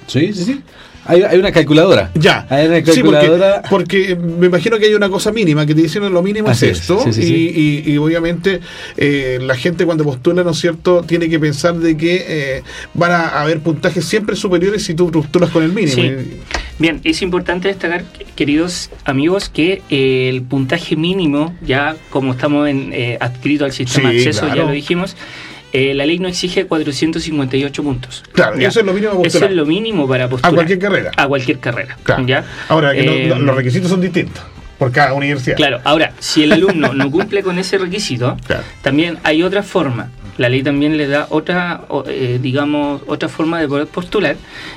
Sí, sí, sí. Hay, hay una calculadora.
Ya.
Hay una
Sí, porque,
calculadora.
porque me imagino que hay una cosa mínima, que te dicen lo mínimo
Así
es
es,
esto.
sí, sí,
y,
sí.
y- y obviamente eh, la gente cuando postula, ¿no es cierto?, tiene que pensar de que eh, van a haber puntajes siempre superiores si tú postulas con el mínimo.
Bien, es importante destacar, queridos amigos, que eh, el puntaje mínimo, ya como estamos en, eh, adscrito al sistema
Sí,
de acceso,
claro.
ya lo dijimos, eh, la ley no exige 458 puntos.
Claro,
Ya.
eso es lo mínimo a
Eso
postular.
es lo mínimo para
A
postular.
cualquier carrera.
A cualquier carrera.
Claro.
¿ya?
Ahora, que
Eh,
no- los requisitos son distintos por cada universidad.
Claro, ahora, si el alumno no cumple con ese requisito, (laughs)
Claro.
también hay otra forma. La ley también le da otra, eh, digamos, otra forma de poder postular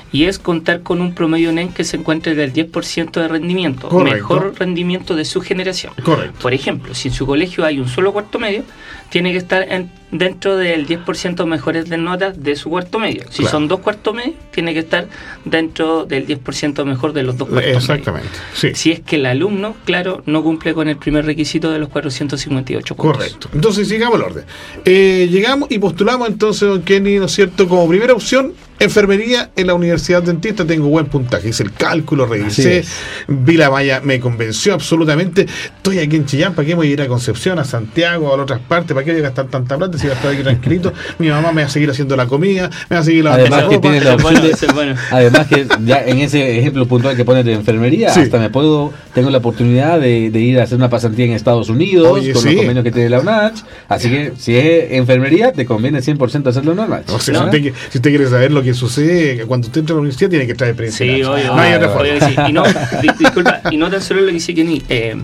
y es contar con un promedio NEN que se encuentre del 10% de rendimiento,
Correcto.
mejor rendimiento de su generación.
Correcto.
Por ejemplo, si en su colegio hay un solo cuarto medio, tiene que estar en- dentro del 10% mejores de notas de su cuarto medio. Si
Claro.
son dos cuartos medios, tiene que estar dentro del 10% mejor de los dos cuartos medios.
Exactamente. Sí.
Si es que el alumno, claro, no cumple con el primer requisito de los 458 puntos.
Correcto. Entonces sigamos el orden. Eh, llegamos y postulamos entonces, don Kenny, ¿no es cierto? Como primera opción, enfermería en la Universidad Dentista. Tengo buen puntaje. Hice el cálculo, revisé, vi la valla, me convenció absolutamente. Estoy aquí en Chillán, ¿para qué voy a ir a Concepción, a Santiago, a otras partes? ¿Para qué voy a gastar tanta plata si voy a estar aquí tranquilito? (laughs) Mi mamá me va a seguir haciendo la comida, me va a seguir lavando la ropa.
la (laughs)
bueno, bueno.
Además que ya en ese ejemplo puntual que pones de enfermería,
Sí.
hasta me puedo, tengo la oportunidad de, de ir a hacer una pasantía en Estados Unidos
Oye,
con
sí.
los convenios que tiene la UNACH. Así que si es enfermería, te conviene 100% hacerlo en la UNACH.
O sea,
¿no?
si, usted, si usted quiere saber lo que que sucede cuando usted entra a la universidad tiene que traer experiencia.
Sí, obvio. No hay otra forma. Y no, (laughs) disculpa, y no tan solo lo que dice Kenny, eh,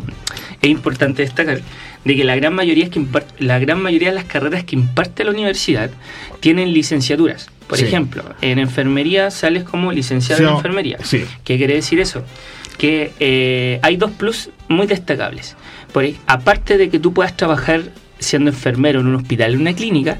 es importante destacar de que la gran mayoría es que la gran mayoría de las carreras que imparte la universidad tienen licenciaturas. Por ejemplo, en enfermería sales como licenciado en enfermería. ¿Qué quiere decir eso? Que eh, hay dos plus muy destacables. Por, aparte de que tú puedas trabajar siendo enfermero en un hospital, en una clínica,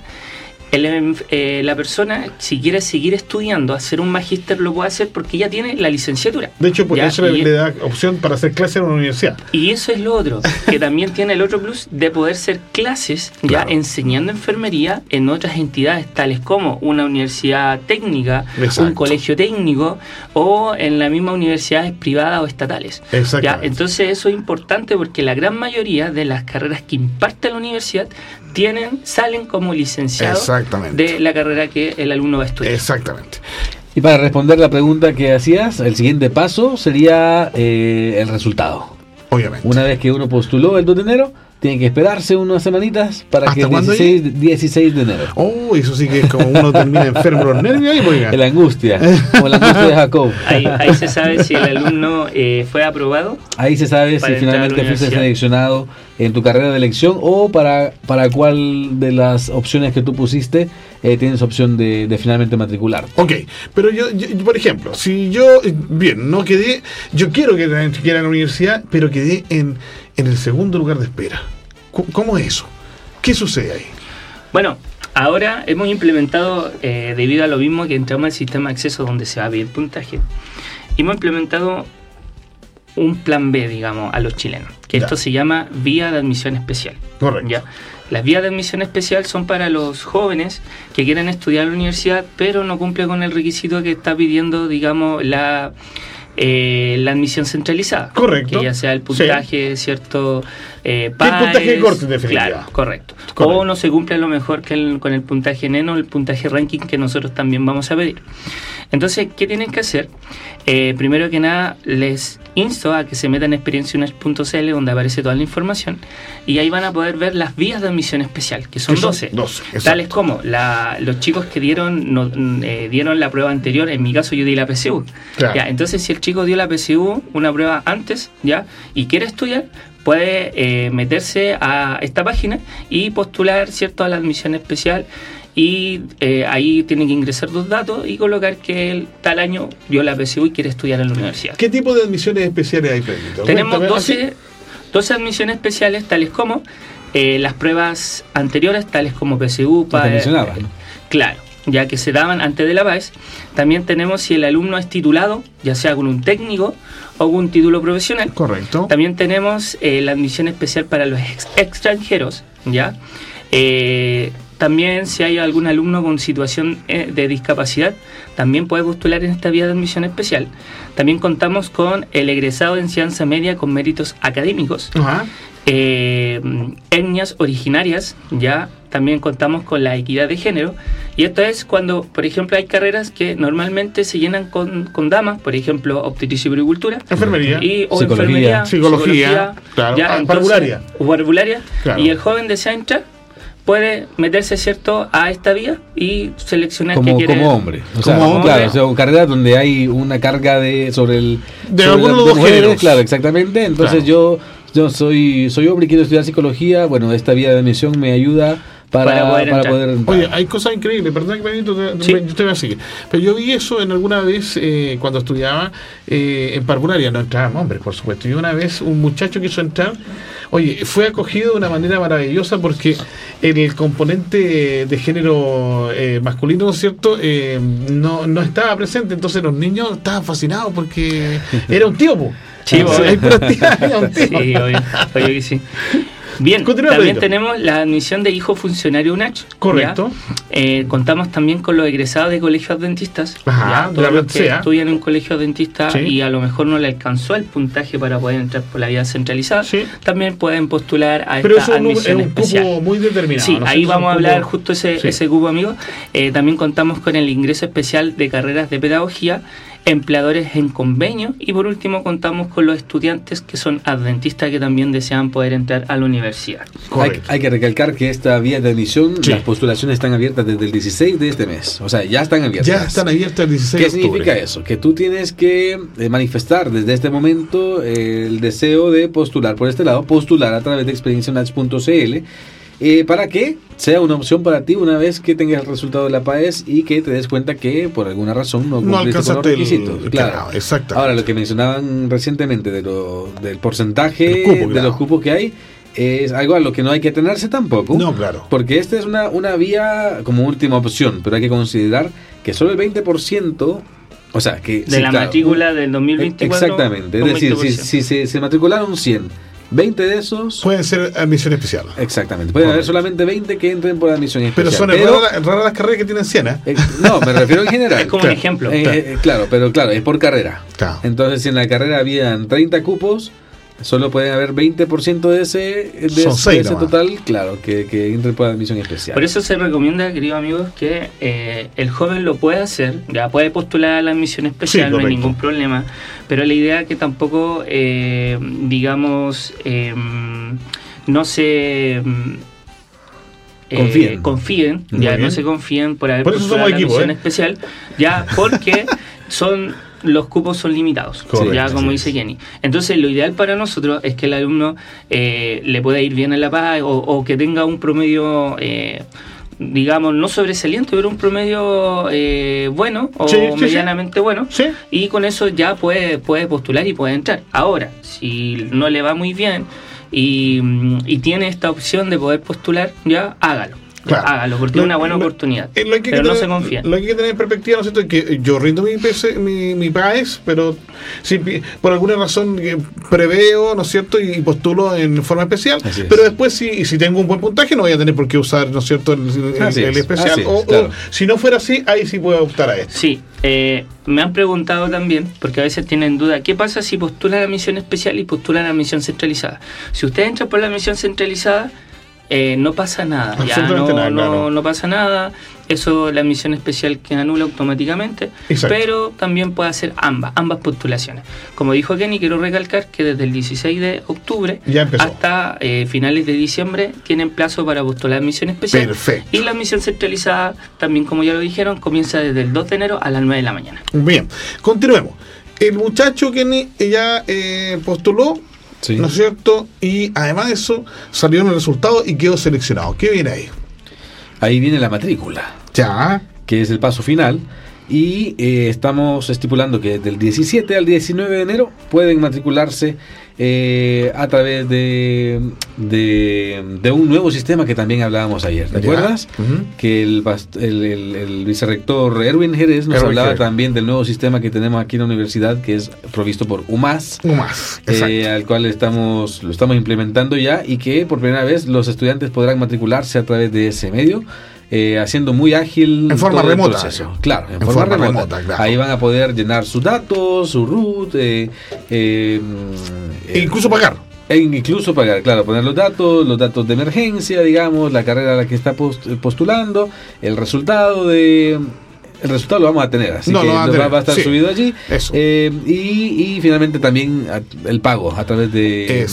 eh, la persona, si quiere seguir estudiando, hacer un magíster, lo puede hacer porque ya tiene la licenciatura.
De hecho, porque eso le, da opción para hacer clases en una universidad.
Y eso es lo otro, que también tiene el otro plus de poder ser clases ya enseñando enfermería en otras entidades, tales como una universidad técnica, un colegio técnico o en las mismas universidades privadas o estatales. ¿ya? Entonces, eso es importante porque la gran mayoría de las carreras que imparte la universidad tienen, salen como licenciados de la carrera que el alumno va a estudiar.
Exactamente.
Y para responder la pregunta que hacías, el siguiente paso sería eh, el resultado.
Obviamente.
Una vez que uno postuló el 2 de enero, tiene que esperarse unas semanitas para que el 16, 16, de enero.
Oh, eso sí que es como uno termina enfermo los nervios
ahí, oiga. (laughs) La angustia, como la angustia de (laughs) Jacob.
Ahí, se sabe si el alumno eh, fue aprobado.
Ahí se sabe si finalmente fuiste seleccionado en tu carrera de elección o para, para cuál de las opciones que tú pusiste eh, tienes opción de, finalmente matricular.
Ok, pero yo, por ejemplo, si yo, bien, no quedé, yo quiero que quiera en la universidad, pero quedé en, en el segundo lugar de espera. ¿Cómo es eso? ¿Qué sucede ahí?
Bueno, ahora hemos implementado, eh, debido a lo mismo que entramos al sistema de acceso donde se va a el puntaje, hemos implementado un plan B, digamos, a los chilenos, que esto se llama vía de admisión especial.
Correcto.
¿ya? Las vías de admisión especial son para los jóvenes que quieren estudiar en la universidad, pero no cumple con el requisito que está pidiendo, digamos, la eh, la admisión centralizada.
Correcto.
Que ya sea el puntaje, cierto.
Eh, el puntaje de corte, definitiva.
Claro, correcto. O no se cumple a lo mejor que con el puntaje NENO, el puntaje ranking que nosotros también vamos a pedir. Entonces, ¿qué tienen que hacer? Eh, primero que nada, les insto a que se metan en experienciaunach.cl donde aparece toda la información y ahí van a poder ver las vías de admisión especial, que son, 12. tales como los chicos que dieron, eh, dieron la prueba anterior, en mi caso yo di la PSU. entonces, si el chico dio la PSU, una prueba antes, ya, y quiere estudiar, puede eh, meterse a esta página y postular cierto a la admisión especial y eh, ahí tienen que ingresar dos datos y colocar que él tal año dio la PSU y quiere estudiar en la universidad.
¿Qué tipo de admisiones especiales hay,
Tenemos 12, 12, admisiones especiales, tales como eh, las pruebas anteriores, tales como PSU, para, Claro, ya que se daban antes de la BAES. También tenemos si el alumno es titulado, ya sea con un técnico un título profesional.
Correcto.
También tenemos eh, la admisión especial para los extranjeros, ¿ya? Eh, también si hay algún alumno con situación eh, de discapacidad, también puede postular en esta vía de admisión especial. También contamos con el egresado de enseñanza media con méritos académicos. Eh, etnias originarias, ya también contamos con la equidad de género. Y esto es cuando, por ejemplo, hay carreras que normalmente se llenan con, damas, por ejemplo, obstetricia y puricultura.
Enfermería.
Y,
o psicología. Enfermería, psicología, claro.
ya, ah, Y el joven desea entrar puede meterse cierto a esta vía y seleccionar
como,
que
quiere. como hombre o sea,
como
hombre. claro o sea, carrera donde hay una carga de sobre el
de algunos de mujeres
claro exactamente entonces yo yo soy soy hombre y quiero estudiar psicología bueno esta vía de admisión me ayuda para, poder,
Oye, hay cosas increíbles, perdón que me yo te voy a seguir. Pero yo vi eso en alguna vez eh, cuando estudiaba eh, en parvularia, no entraban hombres, por supuesto. Y una vez un muchacho quiso entrar, oye, fue acogido de una manera maravillosa porque el componente de género eh, masculino, ¿no es cierto?, no, no estaba presente. Entonces los niños estaban fascinados porque era un tío,
Sí, hay un tío. Sí, oye, que sí. Bien, también tenemos la admisión de hijo funcionario UNACH.
Correcto.
Eh, contamos también con los egresados de colegios dentistas. Ajá, Todos los que estudian en un colegio dentista y a lo mejor no le alcanzó el puntaje para poder entrar por la vía centralizada, también pueden postular a
Pero
esta admisión
es un Cupo muy determinado.
Sí, ahí vamos a hablar justo ese, ese cupo, amigo. Eh, también contamos con el ingreso especial de carreras de pedagogía empleadores en convenio y por último contamos con los estudiantes que son adventistas que también desean poder entrar a la universidad.
Hay, que recalcar que esta vía de admisión, las postulaciones están abiertas desde el 16 de este mes, o sea, ya están abiertas.
Ya están abiertas el 16
¿Qué significa eso? Que tú tienes que eh, manifestar desde este momento el deseo de postular por este lado, postular a través de experiencianats.cl eh, para que sea una opción para ti una vez que tengas el resultado de la PAES y que te des cuenta que por alguna razón no cumpliste con los requisitos. claro, exacto. Ahora, lo que mencionaban recientemente de lo, del porcentaje de los cupos que hay es algo a lo que no hay que tenerse tampoco.
No, claro.
Porque esta es una, una vía como última opción, pero hay que considerar que solo el 20% o sea, que...
De la matrícula del 2024.
Exactamente. Es decir, si, si se, se, matricularon 100 20 de esos.
Pueden ser admisión especial.
Exactamente. Pueden haber solamente 20 que entren por admisión especial.
Pero son raras, las carreras que tienen 100, ¿eh?
¿eh? no, me refiero en general. (laughs)
es como un ejemplo.
Eh, eh, claro. pero claro, es por carrera. Entonces, si en la carrera habían 30 cupos, Solo pueden haber 20% de ese, de, ese total, claro, que, que entre por admisión especial.
Por eso se recomienda, queridos amigos, que eh, el joven lo pueda hacer, ya puede postular a la admisión especial, no hay ningún problema, pero la idea es que tampoco, eh, digamos, em, no se... Em, eh, confíen, ya no se confíen por haber
por postulado a la admisión
especial, ya porque (laughs) son los cupos son limitados, ya como dice Kenny. Entonces, lo ideal para nosotros es que el alumno eh, le pueda ir bien en la paz o, que tenga un promedio. Eh, digamos, no sobresaliente, pero un promedio eh, bueno o medianamente bueno. Y con eso ya puede, puede postular y puede entrar. Ahora, si no le va muy bien y, y tiene esta opción de poder postular, ya hágalo Claro. Hágalo, porque es una buena oportunidad. pero no se confía.
Lo que hay que tener en perspectiva, ¿no es cierto? Es que yo rindo mi, PC, mi, mi PAES, pero si por alguna razón preveo, ¿no es cierto? Y postulo en forma especial. pero después, si, si tengo un buen puntaje, no voy a tener por qué usar, ¿no es cierto? El, especial. o, si no fuera así, ahí sí puedo optar a esto.
Sí. Eh, me han preguntado también, porque a veces tienen duda, ¿qué pasa si postulan la misión especial y postulan la misión centralizada? Si usted entra por la misión centralizada, eh, no pasa nada, ya no, no, pasa nada, eso la misión especial que anula automáticamente, pero también puede hacer ambas, ambas postulaciones. Como dijo Kenny, quiero recalcar que desde el 16 de octubre hasta eh, finales de diciembre tienen plazo para postular misión especial. Y la misión centralizada, también como ya lo dijeron, comienza desde el 2 de enero a las 9 de la mañana.
Bien, continuemos. El muchacho Kenny ya eh, postuló ¿No es cierto? Y además de eso, salió en el resultado y quedó seleccionado. ¿Qué viene ahí?
Ahí viene la matrícula.
Ya.
Que es el paso final. Y eh, estamos estipulando que del 17 al 19 de enero pueden matricularse eh, a través de, de, un nuevo sistema que también hablábamos ayer. ¿Te acuerdas? Que el, el, vicerrector Erwin Jerez nos hablaba también del nuevo sistema que tenemos aquí en la universidad, que es provisto por UMAS,
UMAS
eh, al cual estamos, lo estamos implementando ya y que por primera vez los estudiantes podrán matricularse a través de ese medio. Eh, haciendo muy ágil
en forma remota
claro en, forma, remota, ahí van a poder llenar sus datos su root eh,
eh, e incluso pagar.
E incluso pagar, claro, poner los datos, los datos de emergencia, digamos, la carrera a la que está postulando, el resultado de, el resultado lo vamos a tener, así que va, a estar subido allí. Eh, y, finalmente también el pago a través de,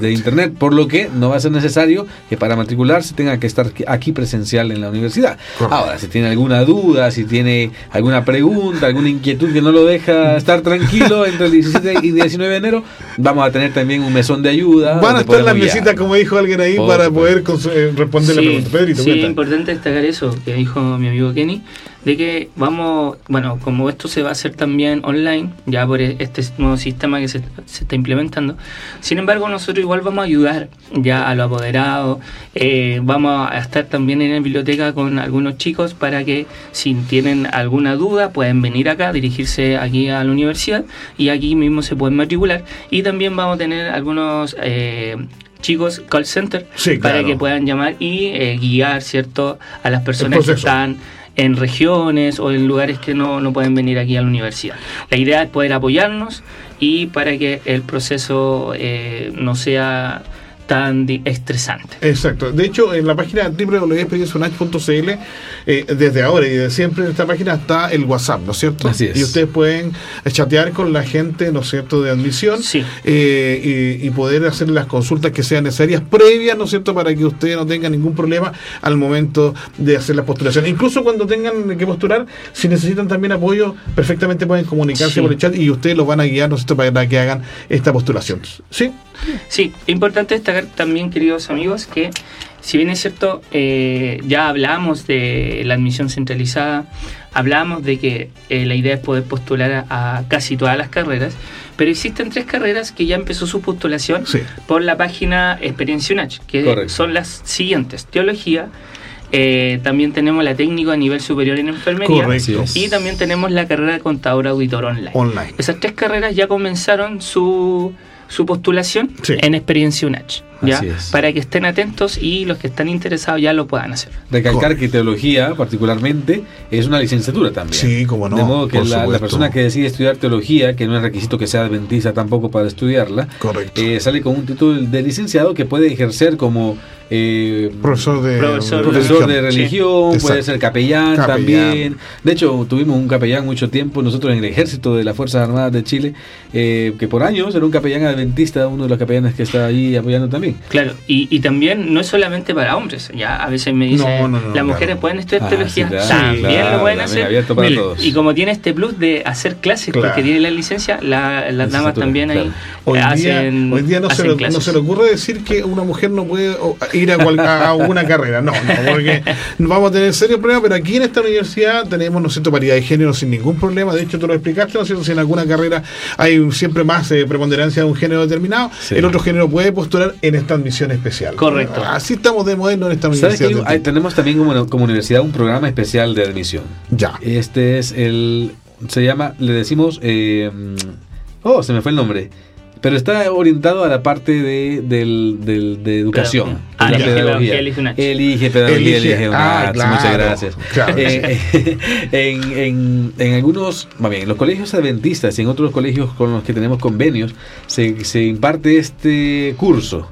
de, internet, por lo que no va a ser necesario que para matricularse tenga que estar aquí presencial en la universidad. Ahora, si tiene alguna duda, si tiene alguna pregunta, alguna inquietud que no lo deja estar tranquilo entre el 17 y 19 de enero, vamos a tener también un mesón de ayuda.
Van a estar las mesitas, como dijo alguien ahí, para poder eh, responder la pregunta.
Pedrito, sí, es importante destacar eso que dijo mi amigo Kenny de que vamos, bueno, como esto se va a hacer también online, ya por e-, este nuevo sistema que se, está implementando, sin embargo nosotros igual vamos a ayudar ya a los apoderados, eh, vamos a estar también en la biblioteca con algunos chicos para que si tienen alguna duda pueden venir acá, dirigirse aquí a la universidad y aquí mismo se pueden matricular. Y también vamos a tener algunos... Eh, chicos call center para que puedan llamar y eh, guiar cierto a las personas que están en regiones o en lugares que no, no pueden venir aquí a la universidad. La idea es poder apoyarnos y para que el proceso eh, no sea tan estresante.
Exacto. De hecho, en la página www.experienciaunach.cl, eh, desde ahora y desde siempre en esta página está el WhatsApp, ¿no es cierto?
Así es.
Y ustedes pueden chatear con la gente, ¿no es cierto?, de admisión
Sí.
eh, y, y poder hacer las consultas que sean necesarias previas, ¿no es cierto?, para que ustedes no tengan ningún problema al momento de hacer la postulación. Incluso cuando tengan que postular, si necesitan también apoyo, perfectamente pueden comunicarse
Sí.
por el chat y ustedes los van a guiar, ¿no es cierto?, para que hagan esta postulación. ¿Sí?
Sí, importante destacar también, queridos amigos, que si bien es cierto, eh, ya hablamos de la admisión centralizada, hablamos de que eh, la idea es poder postular a, a casi todas las carreras, pero existen tres carreras que ya empezó su postulación
Sí.
por la página Experiencia UNACH, que
Correcto.
son las siguientes, teología, eh, también tenemos la técnico a nivel superior en enfermería
Correcto.
Y también tenemos la carrera de contador auditor online.
Online.
Esas tres carreras ya comenzaron su, su postulación
Sí.
en Experiencia UNACH, Para que estén atentos y los que están interesados ya lo puedan hacer.
Recalcar que teología, particularmente, es una licenciatura también.
Sí, cómo no,
De modo que la, persona que decide estudiar teología, que no es requisito que sea adventista tampoco para estudiarla,
Correcto.
eh, sale con un título de licenciado que puede ejercer como eh,
profesor de
Profesor de
profesor de
religión.
religión,
Sí.
puede ser capellán,
Capellán.
también. De hecho, tuvimos un capellán mucho tiempo nosotros en el ejército de las Fuerzas Armadas de Chile, eh, que por años era un capellán adventista, uno de los capellanes que está ahí apoyando también.
Claro, y, y también no es solamente para hombres, ya a veces me dicen,
No, no, no,
las mujeres
claro.
pueden estudiar
Ah,
teología,
sí, claro,
también
claro,
lo pueden
también
hacer.
abierto para
Mire,
todos.
Y como tiene este plus de hacer clases,
Claro.
porque tiene la licencia, la- las damas también ahí.
Hoy día,
hacen,
hoy día no, se le, no se le ocurre decir que una mujer no puede ir a, cual- a una (laughs) carrera. No, no, porque vamos a tener serios problemas, pero aquí en esta universidad tenemos, ¿no cierto?, paridad de género sin ningún problema. De hecho, tú lo explicaste, ¿no es cierto? Si en alguna carrera hay siempre más eh, preponderancia de un género determinado,
Sí.
el otro género puede postular en esta admisión especial.
Correcto.
Así estamos de moderno en esta
¿Sabes que
universidad.
hay- hay- tenemos también como, como universidad un programa especial de admisión?
Ya.
Este es el. Se llama, le decimos. eh, oh, se me fue el nombre. Pero está orientado a la parte de, del, del- de educación.
Ah,
de la
elige
pedagogía.
elige.
Elige pedagogía,
Elige-
elige
ah,
UNACH.
claro,
Muchas gracias.
claro.
Eh, (laughs) en, en, en algunos, más bien, en los colegios adventistas y en otros colegios con los que tenemos convenios, se, se imparte este curso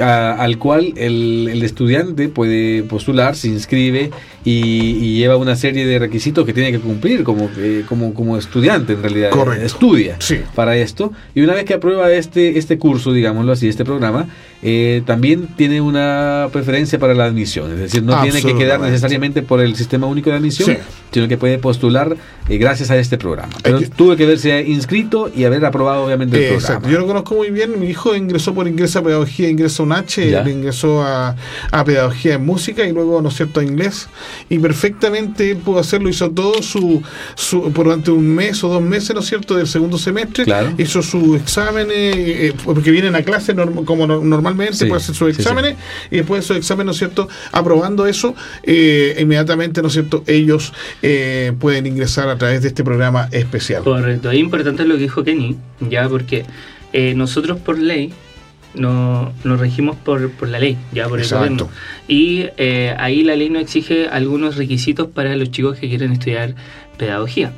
a- al cual el, el estudiante puede postular, se inscribe y, y lleva una serie de requisitos que tiene que cumplir como, eh, como, como estudiante en realidad.
Correcto.
Estudia
Sí.
para esto y una vez que aprueba este, este curso, digámoslo así, este programa, eh, también tiene una preferencia para la admisión. Es decir, no tiene que quedar necesariamente por el sistema único de admisión,
Sí.
sino que puede postular eh, gracias a este programa. Pero
que-
tuve que verse inscrito y haber aprobado obviamente el
Exacto.
programa.
Yo lo conozco muy bien. Mi hijo ingresó por ingreso a pedagogía, ingresó a un H, ingresó a, a pedagogía en música y luego, ¿no es cierto?, a inglés. Y perfectamente él pudo hacerlo, hizo todo su, su por durante un mes o dos meses, ¿no es cierto?, del segundo semestre.
Claro.
Hizo sus exámenes, eh, porque vienen a clase norm- como no- normalmente,
Sí,
puede hacer sus
sí,
exámenes y después de esos exámenes, ¿no es cierto?, aprobando eso, eh, inmediatamente, ¿no es cierto?, ellos eh, pueden ingresar a través de este programa especial.
Correcto, es importante lo que dijo Kenny, ya porque eh, nosotros por ley no, nos regimos por, por la ley, ya por el
Exacto.
gobierno. Y eh, ahí la ley nos exige algunos requisitos para los chicos que quieren estudiar pedagogía.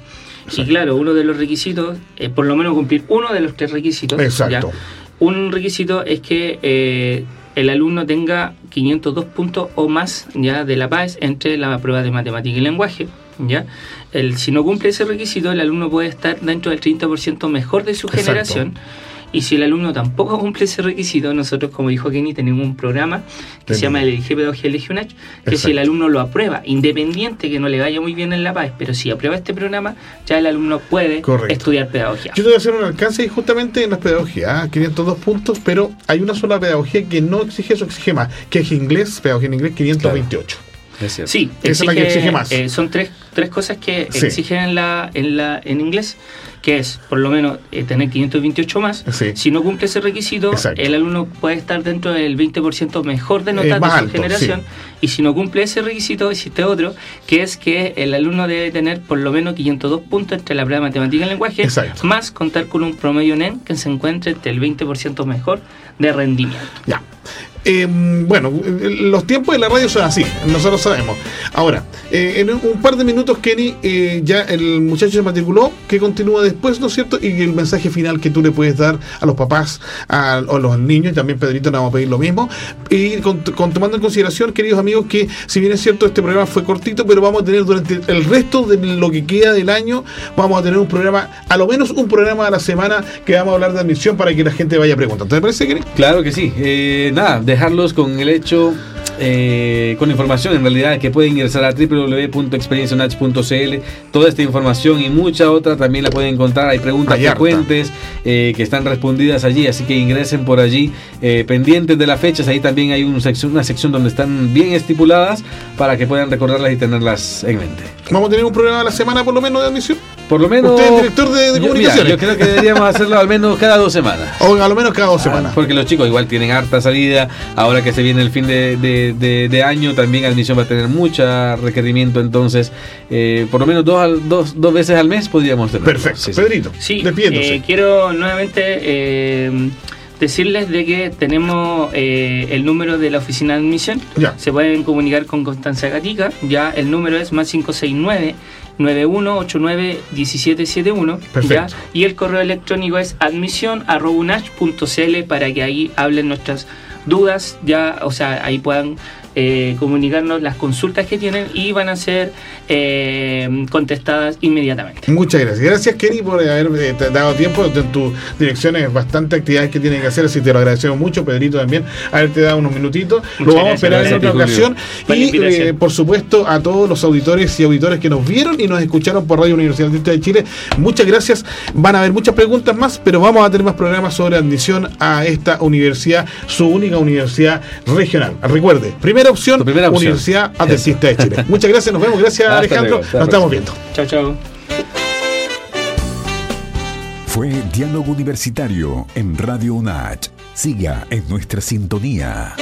Y claro, uno de los requisitos, eh, por lo menos cumplir uno de los tres requisitos.
Exacto.
¿ya? Un requisito es que eh, el alumno tenga 502 puntos o más ya de la PAES entre la prueba de matemática y lenguaje. ¿ya? El, si no cumple ese requisito, el alumno puede estar dentro del 30% mejor de su
Exacto.
generación. Y si el alumno tampoco cumple ese requisito, nosotros, como dijo Kenny, tenemos un programa que se llama el Elige Pedagogía Elige UNACH, que si el alumno lo aprueba, independiente que no le vaya muy bien en la PAES, pero si aprueba este programa, ya el alumno puede
Correcto.
estudiar pedagogía.
Yo te voy a hacer un alcance y justamente en las pedagogías, ¿ah? 502 puntos, pero hay una sola pedagogía que no exige eso, exige más, que es inglés, pedagogía en inglés 528.
Es.
Sí,
Esa es la que exige más.
eh, son tres, tres cosas que
Sí.
exigen en, la, en, la, en inglés, que es por lo menos eh, tener 528 más.
Sí.
Si no cumple ese requisito,
Exacto.
el alumno puede estar dentro del 20% mejor de notas de su
alto,
generación.
sí.
Y si no cumple ese requisito, existe otro, que es que el alumno debe tener por lo menos 502 puntos entre la prueba de matemática y lenguaje,
Exacto.
más contar con un promedio NEN que se encuentre entre el 20% mejor de rendimiento.
Ya. Eh, bueno, los tiempos de la radio son así, nosotros sabemos. Ahora, eh, en un par de minutos, Kenny, eh, ya el muchacho se matriculó, que continúa después, ¿no es cierto? Y el mensaje final que tú le puedes dar a los papás, a, los niños, y también Pedrito, nos vamos a pedir lo mismo. Y con, tomando en consideración, queridos amigos, que si bien es cierto, este programa fue cortito, pero vamos a tener durante el resto de lo que queda del año, vamos a tener un programa, a lo menos un programa a la semana que vamos a hablar de admisión para que la gente vaya preguntando. ¿Te parece, Kenny?
Claro que sí. nada, dejarlos con el hecho, eh, con información en realidad que pueden ingresar a www.experiencianach.cl. Toda esta información y mucha otra también la pueden encontrar. Hay preguntas frecuentes eh, que están respondidas allí, así que ingresen por allí eh, pendientes de las fechas. Ahí también hay una sección, una sección donde están bien estipuladas para que puedan recordarlas y tenerlas en mente.
¿Vamos a tener un programa a la semana por lo menos de admisión?
Por lo menos.
Usted es director de, comunicaciones.
yo creo que deberíamos hacerlo al menos cada dos semanas.
O a lo menos cada dos semanas.
Porque los chicos igual tienen harta salida. Ahora que se viene el fin de, año, también admisión va a tener mucho requerimiento. Entonces, eh, por lo menos dos, dos, dos veces al mes podríamos tener.
Perfecto. Pedrito,
sí, eh, quiero nuevamente. Eh, decirles de que tenemos el número de la oficina de admisión. Ya. Se pueden comunicar con Constanza Gatica. Ya el número es más 569 91891771 ¿ya? y el correo electrónico es admisión.unach.cl para que ahí hablen nuestras dudas, ya, o sea, ahí puedan eh, comunicarnos las consultas que tienen y van a ser eh, contestadas inmediatamente.
Muchas gracias. Gracias, Kenny, por haber eh, dado tiempo. En tu dirección es bastante actividades que tienen que hacer, así te lo agradecemos mucho. Pedrito también, haberte dado unos minutitos. lo vamos a esperar en otra ocasión. Y, por supuesto, a todos los auditores y auditores que nos vieron y nos escucharon por Radio Universidad de Chile, muchas gracias. Van a haber muchas preguntas más, pero vamos a tener más programas sobre admisión a esta universidad, su única universidad regional. Recuerde, primero primera opción, primera Universidad Adventista de Chile. (laughs) Muchas gracias, nos vemos. Gracias, Alejandro. nos estamos viendo.
Chao, chao.
Fue Diálogo Universitario en Radio UNACH. Siga en nuestra sintonía.